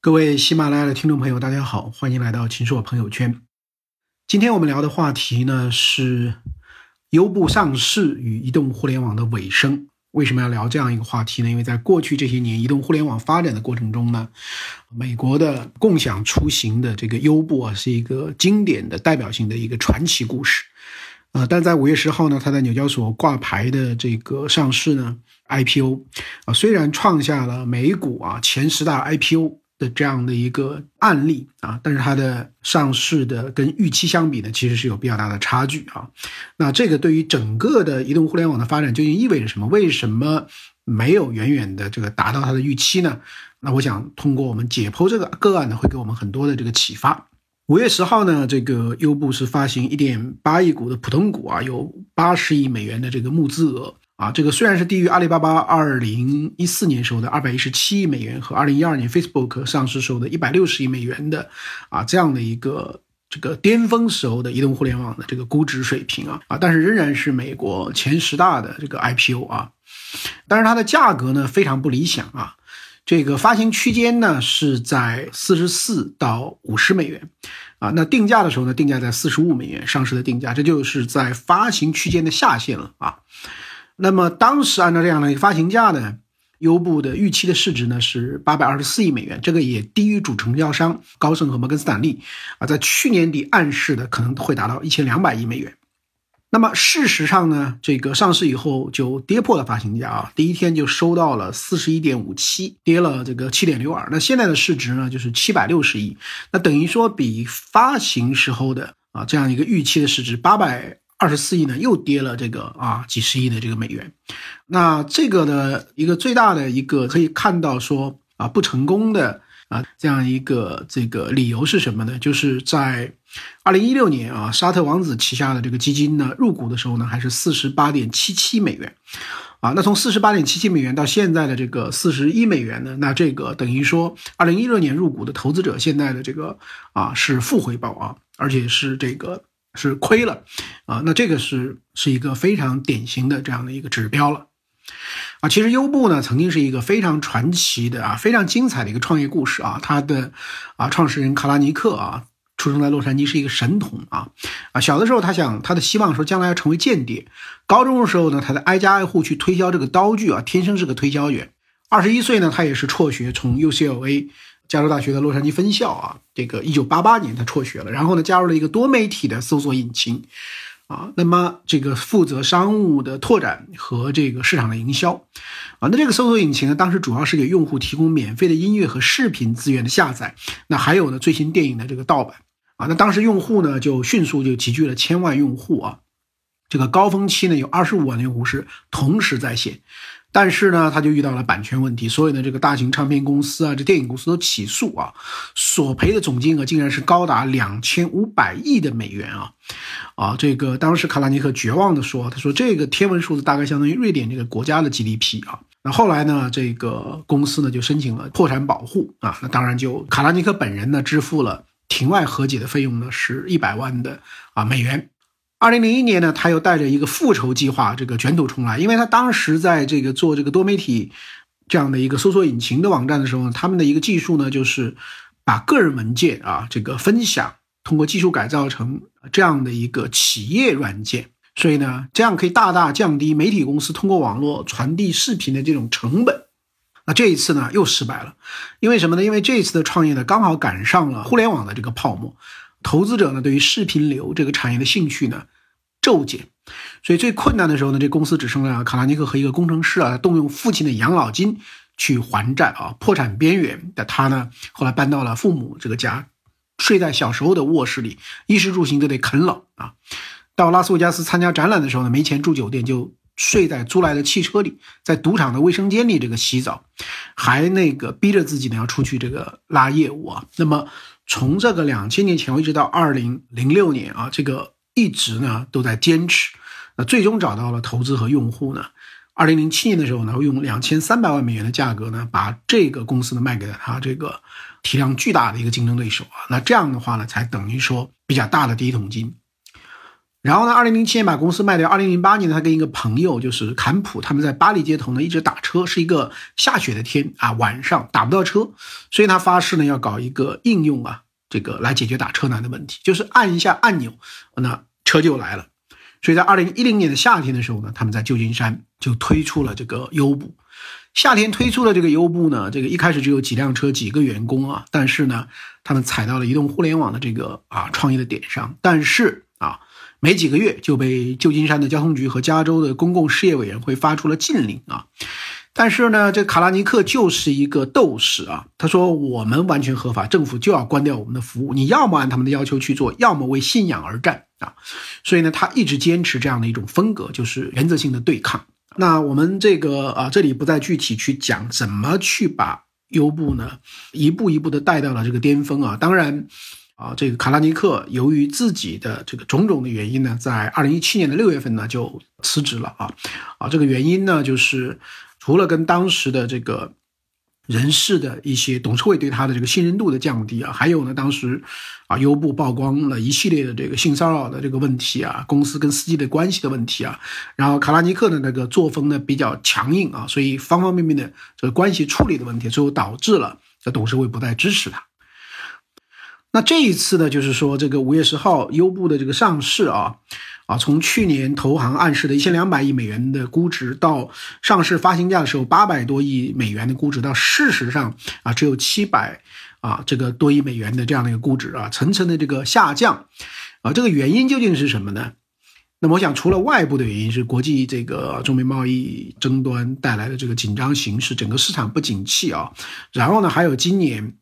各位喜马拉雅的听众朋友，大家好，欢迎来到秦朔朋友圈。今天我们聊的话题呢是优步上市与移动互联网的尾声。为什么要聊这样一个话题呢？因为在过去这些年移动互联网发展的过程中呢，美国的共享出行的这个优步啊，是一个经典的代表性的一个传奇故事。呃，但在五月十号呢，它在纽交所挂牌的这个上市呢，IPO 啊，虽然创下了美股啊前十大 IPO。的这样的一个案例啊，但是它的上市的跟预期相比呢，其实是有比较大的差距啊。那这个对于整个的移动互联网的发展究竟意味着什么？为什么没有远远的这个达到它的预期呢？那我想通过我们解剖这个个案呢，会给我们很多的这个启发。五月十号呢，这个优步是发行一点八亿股的普通股啊，有八十亿美元的这个募资额。啊，这个虽然是低于阿里巴巴二零一四年时候的二百一十七亿美元和二零一二年 Facebook 上市时候的一百六十亿美元的啊这样的一个这个巅峰时候的移动互联网的这个估值水平啊啊，但是仍然是美国前十大的这个 IPO 啊，但是它的价格呢非常不理想啊，这个发行区间呢是在四十四到五十美元啊，那定价的时候呢定价在四十五美元上市的定价，这就是在发行区间的下限了啊。那么当时按照这样的一个发行价呢，优步的预期的市值呢是八百二十四亿美元，这个也低于主承销商高盛和摩根斯坦利啊，在去年底暗示的可能会达到一千两百亿美元。那么事实上呢，这个上市以后就跌破了发行价啊，第一天就收到了四十一点五七，跌了这个七点六二。那现在的市值呢就是七百六十亿，那等于说比发行时候的啊这样一个预期的市值八百。二十四亿呢，又跌了这个啊几十亿的这个美元，那这个的一个最大的一个可以看到说啊不成功的啊这样一个这个理由是什么呢？就是在二零一六年啊沙特王子旗下的这个基金呢入股的时候呢还是四十八点七七美元，啊那从四十八点七七美元到现在的这个四十一美元呢，那这个等于说二零一六年入股的投资者现在的这个啊是负回报啊，而且是这个。是亏了，啊，那这个是是一个非常典型的这样的一个指标了，啊，其实优步呢曾经是一个非常传奇的啊，非常精彩的一个创业故事啊，他的啊创始人卡拉尼克啊，出生在洛杉矶是一个神童啊，啊，小的时候他想他的希望说将来要成为间谍，高中的时候呢，他在挨家挨户去推销这个刀具啊，天生是个推销员，二十一岁呢，他也是辍学从 UCLA。加州大学的洛杉矶分校啊，这个一九八八年他辍学了，然后呢加入了一个多媒体的搜索引擎，啊，那么这个负责商务的拓展和这个市场的营销，啊，那这个搜索引擎呢，当时主要是给用户提供免费的音乐和视频资源的下载，那还有呢最新电影的这个盗版，啊，那当时用户呢就迅速就集聚了千万用户啊，这个高峰期呢有二十五万用户是同时在线。但是呢，他就遇到了版权问题，所以呢，这个大型唱片公司啊，这电影公司都起诉啊，索赔的总金额竟然是高达两千五百亿的美元啊！啊，这个当时卡拉尼克绝望的说：“他说这个天文数字大概相当于瑞典这个国家的 GDP 啊。”那后来呢，这个公司呢就申请了破产保护啊，那当然就卡拉尼克本人呢支付了庭外和解的费用呢是一百万的啊美元。二零零一年呢，他又带着一个复仇计划，这个卷土重来。因为他当时在这个做这个多媒体这样的一个搜索引擎的网站的时候呢，他们的一个技术呢，就是把个人文件啊这个分享，通过技术改造成这样的一个企业软件。所以呢，这样可以大大降低媒体公司通过网络传递视频的这种成本。那这一次呢，又失败了，因为什么呢？因为这一次的创业呢，刚好赶上了互联网的这个泡沫。投资者呢，对于视频流这个产业的兴趣呢骤减，所以最困难的时候呢，这公司只剩了卡拉尼克和一个工程师啊，动用父亲的养老金去还债啊，破产边缘的他呢，后来搬到了父母这个家，睡在小时候的卧室里，衣食住行都得啃老啊。到拉斯维加斯参加展览的时候呢，没钱住酒店，就睡在租来的汽车里，在赌场的卫生间里这个洗澡，还那个逼着自己呢要出去这个拉业务啊，那么。从这个两千年前一直到二零零六年啊，这个一直呢都在坚持，那最终找到了投资和用户呢。二零零七年的时候呢，用两千三百万美元的价格呢，把这个公司呢卖给了他这个体量巨大的一个竞争对手啊。那这样的话呢，才等于说比较大的第一桶金。然后呢，二零零七年把公司卖掉。二零零八年，他跟一个朋友就是坎普，他们在巴黎街头呢一直打车，是一个下雪的天啊，晚上打不到车，所以他发誓呢要搞一个应用啊，这个来解决打车难的问题，就是按一下按钮，那车就来了。所以在二零一零年的夏天的时候呢，他们在旧金山就推出了这个优步。夏天推出的这个优步呢，这个一开始只有几辆车、几个员工啊，但是呢，他们踩到了移动互联网的这个啊创业的点上，但是啊，没几个月就被旧金山的交通局和加州的公共事业委员会发出了禁令啊。但是呢，这卡拉尼克就是一个斗士啊，他说我们完全合法，政府就要关掉我们的服务，你要么按他们的要求去做，要么为信仰而战啊。所以呢，他一直坚持这样的一种风格，就是原则性的对抗。那我们这个啊，这里不再具体去讲怎么去把优步呢一步一步的带到了这个巅峰啊。当然啊，这个卡拉尼克由于自己的这个种种的原因呢，在二零一七年的六月份呢就辞职了啊啊，这个原因呢就是除了跟当时的这个。人事的一些董事会对他的这个信任度的降低啊，还有呢，当时啊，优步曝光了一系列的这个性骚扰的这个问题啊，公司跟司机的关系的问题啊，然后卡拉尼克的那个作风呢比较强硬啊，所以方方面面的这个关系处理的问题，最后导致了这董事会不再支持他。那这一次呢，就是说这个五月十号优步的这个上市啊。啊，从去年投行暗示的一千两百亿美元的估值，到上市发行价的时候八百多亿美元的估值，到事实上啊只有七百啊这个多亿美元的这样的一个估值啊，层层的这个下降，啊，这个原因究竟是什么呢？那么我想，除了外部的原因，是国际这个中美贸易争端带来的这个紧张形势，整个市场不景气啊，然后呢，还有今年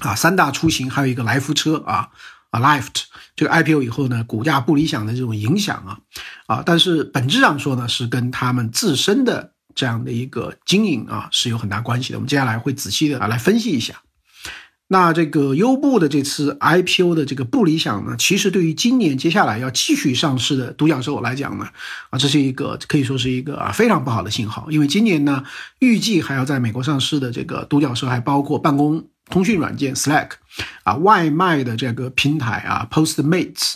啊三大出行，还有一个来福车啊。啊，Lift 这个 IPO 以后呢，股价不理想的这种影响啊，啊，但是本质上说呢，是跟他们自身的这样的一个经营啊是有很大关系的。我们接下来会仔细的啊来分析一下。那这个优步的这次 IPO 的这个不理想呢，其实对于今年接下来要继续上市的独角兽来讲呢，啊，这是一个可以说是一个啊非常不好的信号，因为今年呢预计还要在美国上市的这个独角兽还包括办公。通讯软件 Slack，啊，外卖的这个平台啊，Postmates，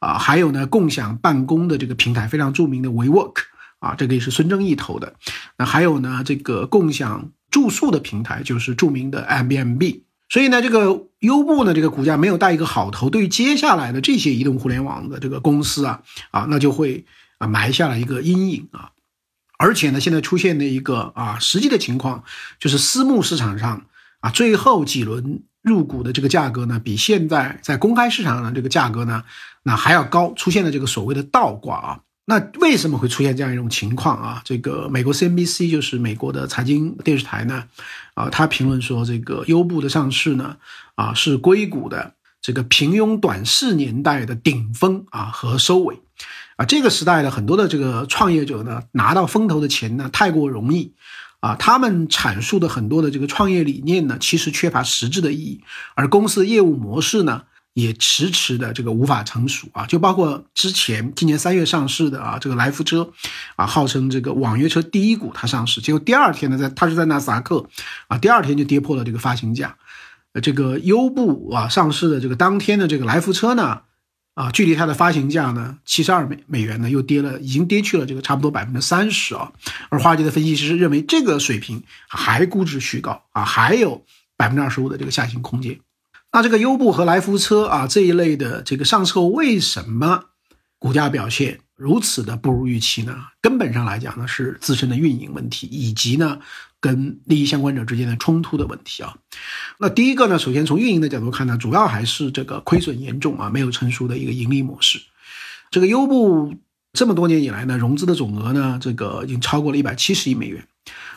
啊，还有呢，共享办公的这个平台非常著名的 WeWork，啊，这个也是孙正义投的。那还有呢，这个共享住宿的平台就是著名的 Airbnb。所以呢，这个优步呢，这个股价没有带一个好头，对于接下来的这些移动互联网的这个公司啊，啊，那就会啊埋下了一个阴影啊。而且呢，现在出现的一个啊实际的情况，就是私募市场上。啊，最后几轮入股的这个价格呢，比现在在公开市场上的这个价格呢，那还要高，出现了这个所谓的倒挂啊。那为什么会出现这样一种情况啊？这个美国 CNBC 就是美国的财经电视台呢，啊，他评论说，这个优步的上市呢，啊，是硅谷的这个平庸短视年代的顶峰啊和收尾，啊，这个时代的很多的这个创业者呢，拿到风投的钱呢，太过容易。啊，他们阐述的很多的这个创业理念呢，其实缺乏实质的意义，而公司的业务模式呢，也迟迟的这个无法成熟啊。就包括之前今年三月上市的啊，这个来福车，啊，号称这个网约车第一股，它上市，结果第二天呢，在它是在纳斯达克，啊，第二天就跌破了这个发行价。这个优步啊上市的这个当天的这个来福车呢。啊，距离它的发行价呢，七十二美美元呢，又跌了，已经跌去了这个差不多百分之三十啊。而华尔街的分析师认为，这个水平还估值虚高啊，还有百分之二十五的这个下行空间。那这个优步和来福车啊这一类的这个上车，为什么股价表现？如此的不如预期呢？根本上来讲呢，是自身的运营问题，以及呢，跟利益相关者之间的冲突的问题啊。那第一个呢，首先从运营的角度看呢，主要还是这个亏损严重啊，没有成熟的一个盈利模式。这个优步这么多年以来呢，融资的总额呢，这个已经超过了一百七十亿美元。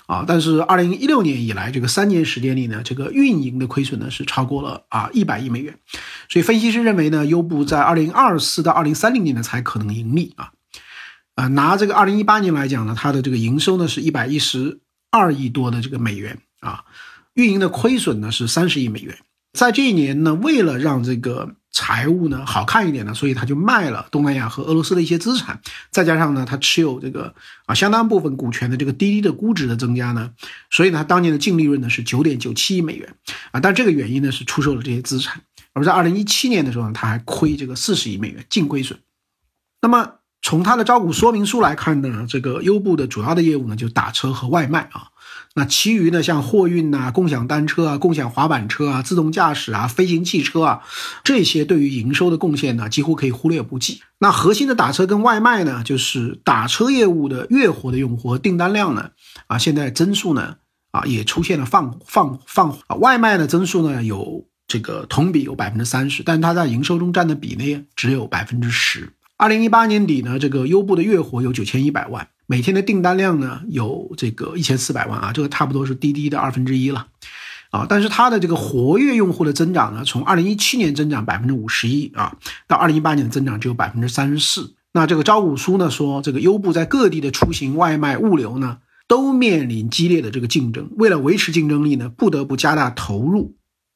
啊，但是二零一六年以来，这个三年时间里呢，这个运营的亏损呢是超过了啊一百亿美元，所以分析师认为呢，优步在二零二四到二零三零年呢才可能盈利啊，啊，拿这个二零一八年来讲呢，它的这个营收呢是一百一十二亿多的这个美元啊，运营的亏损呢是三十亿美元，在这一年呢，为了让这个。财务呢好看一点呢，所以他就卖了东南亚和俄罗斯的一些资产，再加上呢他持有这个啊相当部分股权的这个滴滴的估值的增加呢，所以呢他当年的净利润呢是九点九七亿美元啊，但这个原因呢是出售了这些资产，而在二零一七年的时候呢他还亏这个四十亿美元净亏损。那么从它的招股说明书来看呢，这个优步的主要的业务呢就打车和外卖啊。那其余呢，像货运呐、共享单车啊、共享滑板车啊、自动驾驶啊、飞行汽车啊，这些对于营收的贡献呢，几乎可以忽略不计。那核心的打车跟外卖呢，就是打车业务的月活的用户和订单量呢，啊，现在增速呢，啊，也出现了放放放啊。外卖的增速呢，有这个同比有百分之三十，但它在营收中占的比呢，只有百分之十。二零一八年底呢，这个优步的月活有九千一百万。每天的订单量呢有这个一千四百万啊，这个差不多是滴滴的二分之一了，啊，但是它的这个活跃用户的增长呢，从二零一七年增长百分之五十一啊，到二零一八年的增长只有百分之三十四。那这个招股书呢说，这个优步在各地的出行、外卖、物流呢都面临激烈的这个竞争，为了维持竞争力呢，不得不加大投入，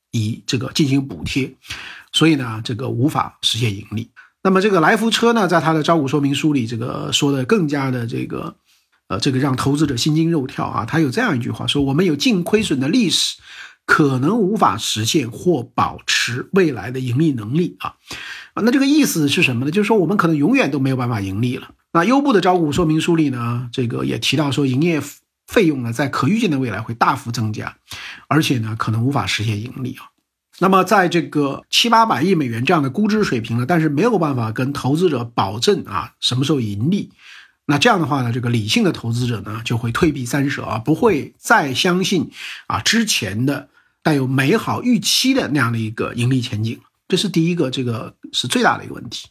以这个进行补贴，所以呢，这个无法实现盈利。那么这个来福车呢，在它的招股说明书里，这个说的更加的这个，呃，这个让投资者心惊肉跳啊。他有这样一句话说：“我们有净亏损的历史，可能无法实现或保持未来的盈利能力啊。”啊，那这个意思是什么呢？就是说我们可能永远都没有办法盈利了。那优步的招股说明书里呢，这个也提到说，营业费用呢，在可预见的未来会大幅增加，而且呢，可能无法实现盈利啊。那么，在这个七八百亿美元这样的估值水平呢，但是没有办法跟投资者保证啊什么时候盈利，那这样的话呢，这个理性的投资者呢就会退避三舍啊，不会再相信啊之前的带有美好预期的那样的一个盈利前景。这是第一个，这个是最大的一个问题。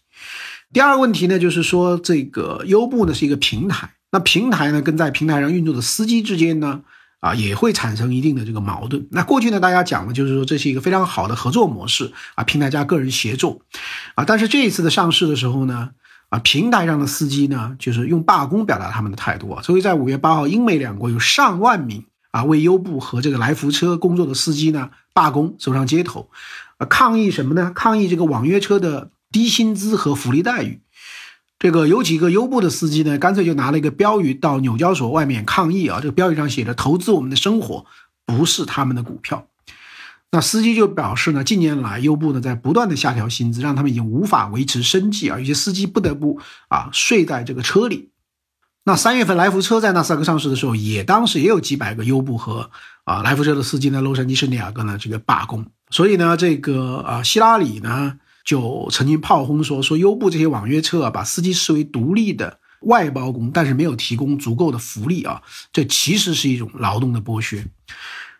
第二个问题呢，就是说这个优步呢是一个平台，那平台呢跟在平台上运作的司机之间呢。啊，也会产生一定的这个矛盾。那过去呢，大家讲的就是说这是一个非常好的合作模式啊，平台加个人协作，啊，但是这一次的上市的时候呢，啊，平台上的司机呢，就是用罢工表达他们的态度啊。所以在五月八号，英美两国有上万名啊为优步和这个来福车工作的司机呢罢工，走上街头，啊，抗议什么呢？抗议这个网约车的低薪资和福利待遇。这个有几个优步的司机呢，干脆就拿了一个标语到纽交所外面抗议啊！这个标语上写着“投资我们的生活，不是他们的股票”。那司机就表示呢，近年来优步呢在不断的下调薪资，让他们已经无法维持生计啊！有些司机不得不啊睡在这个车里。那三月份来福车在纳斯达克上市的时候，也当时也有几百个优步和啊来福车的司机呢，洛杉矶圣地亚哥呢这个罢工。所以呢，这个啊希拉里呢。就曾经炮轰说说优步这些网约车啊，把司机视为独立的外包工，但是没有提供足够的福利啊，这其实是一种劳动的剥削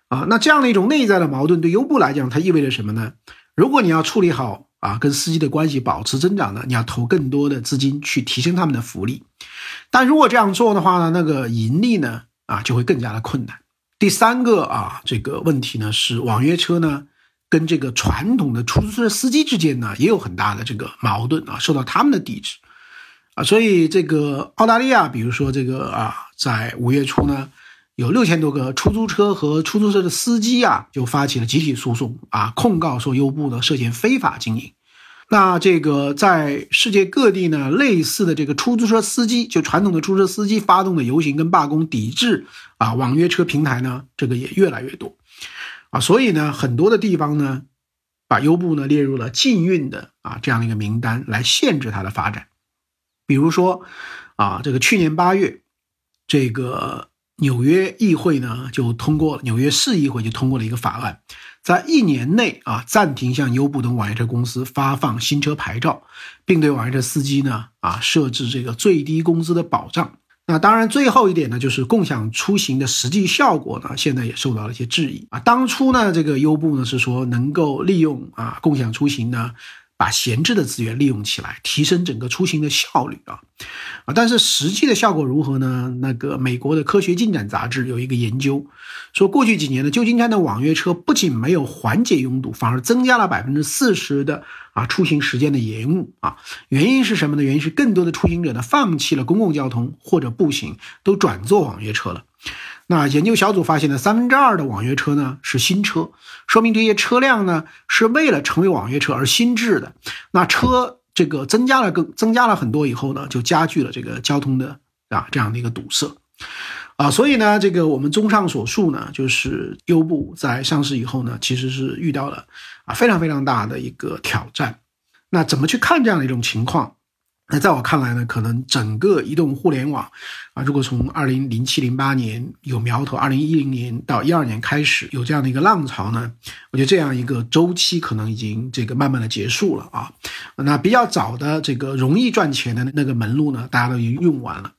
啊。那这样的一种内在的矛盾，对优步来讲，它意味着什么呢？如果你要处理好啊，跟司机的关系保持增长呢，你要投更多的资金去提升他们的福利。但如果这样做的话呢，那个盈利呢啊就会更加的困难。第三个啊这个问题呢是网约车呢。跟这个传统的出租车司机之间呢，也有很大的这个矛盾啊，受到他们的抵制啊，所以这个澳大利亚，比如说这个啊，在五月初呢，有六千多个出租车和出租车的司机啊，就发起了集体诉讼啊，控告说优步呢涉嫌非法经营。那这个在世界各地呢，类似的这个出租车司机，就传统的出租车司机发动的游行跟罢工，抵制啊网约车平台呢，这个也越来越多。啊，所以呢，很多的地方呢，把优步呢列入了禁运的啊这样的一个名单，来限制它的发展。比如说，啊，这个去年八月，这个纽约议会呢就通过，纽约市议会就通过了一个法案，在一年内啊暂停向优步等网约车公司发放新车牌照，并对网约车司机呢啊设置这个最低工资的保障。那当然，最后一点呢，就是共享出行的实际效果呢，现在也受到了一些质疑啊。当初呢，这个优步呢是说能够利用啊共享出行呢。把闲置的资源利用起来，提升整个出行的效率啊啊！但是实际的效果如何呢？那个美国的科学进展杂志有一个研究，说过去几年的旧金山的网约车不仅没有缓解拥堵，反而增加了百分之四十的啊出行时间的延误啊！原因是什么呢？原因是更多的出行者呢放弃了公共交通或者步行，都转坐网约车了。那研究小组发现呢，三分之二的网约车呢是新车，说明这些车辆呢是为了成为网约车而新制的。那车这个增加了更增加了很多以后呢，就加剧了这个交通的啊这样的一个堵塞啊。所以呢，这个我们综上所述呢，就是优步在上市以后呢，其实是遇到了啊非常非常大的一个挑战。那怎么去看这样的一种情况？那在我看来呢，可能整个移动互联网啊，如果从二零零七零八年有苗头，二零一零年到一二年开始有这样的一个浪潮呢，我觉得这样一个周期可能已经这个慢慢的结束了啊。那比较早的这个容易赚钱的那个门路呢，大家都已经用完了。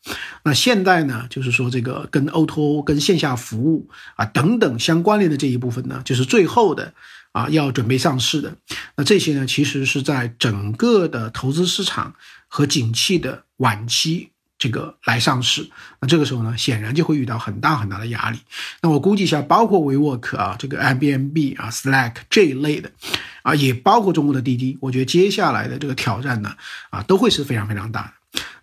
那现在呢，就是说这个跟 O2O、跟线下服务啊等等相关联的这一部分呢，就是最后的。啊，要准备上市的，那这些呢，其实是在整个的投资市场和景气的晚期，这个来上市。那这个时候呢，显然就会遇到很大很大的压力。那我估计一下，包括 WeWork 啊，这个 Airbnb 啊，Slack 这一类的，啊，也包括中国的滴滴，我觉得接下来的这个挑战呢，啊，都会是非常非常大的。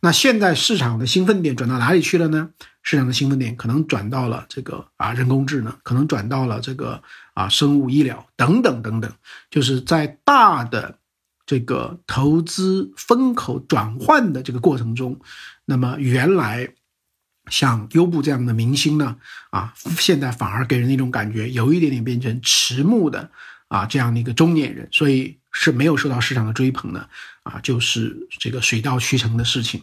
那现在市场的兴奋点转到哪里去了呢？市场的兴奋点可能转到了这个啊人工智能，可能转到了这个啊生物医疗等等等等，就是在大的这个投资风口转换的这个过程中，那么原来像优步这样的明星呢，啊现在反而给人一种感觉，有一点点变成迟暮的啊这样的一个中年人，所以是没有受到市场的追捧的啊，就是这个水到渠成的事情。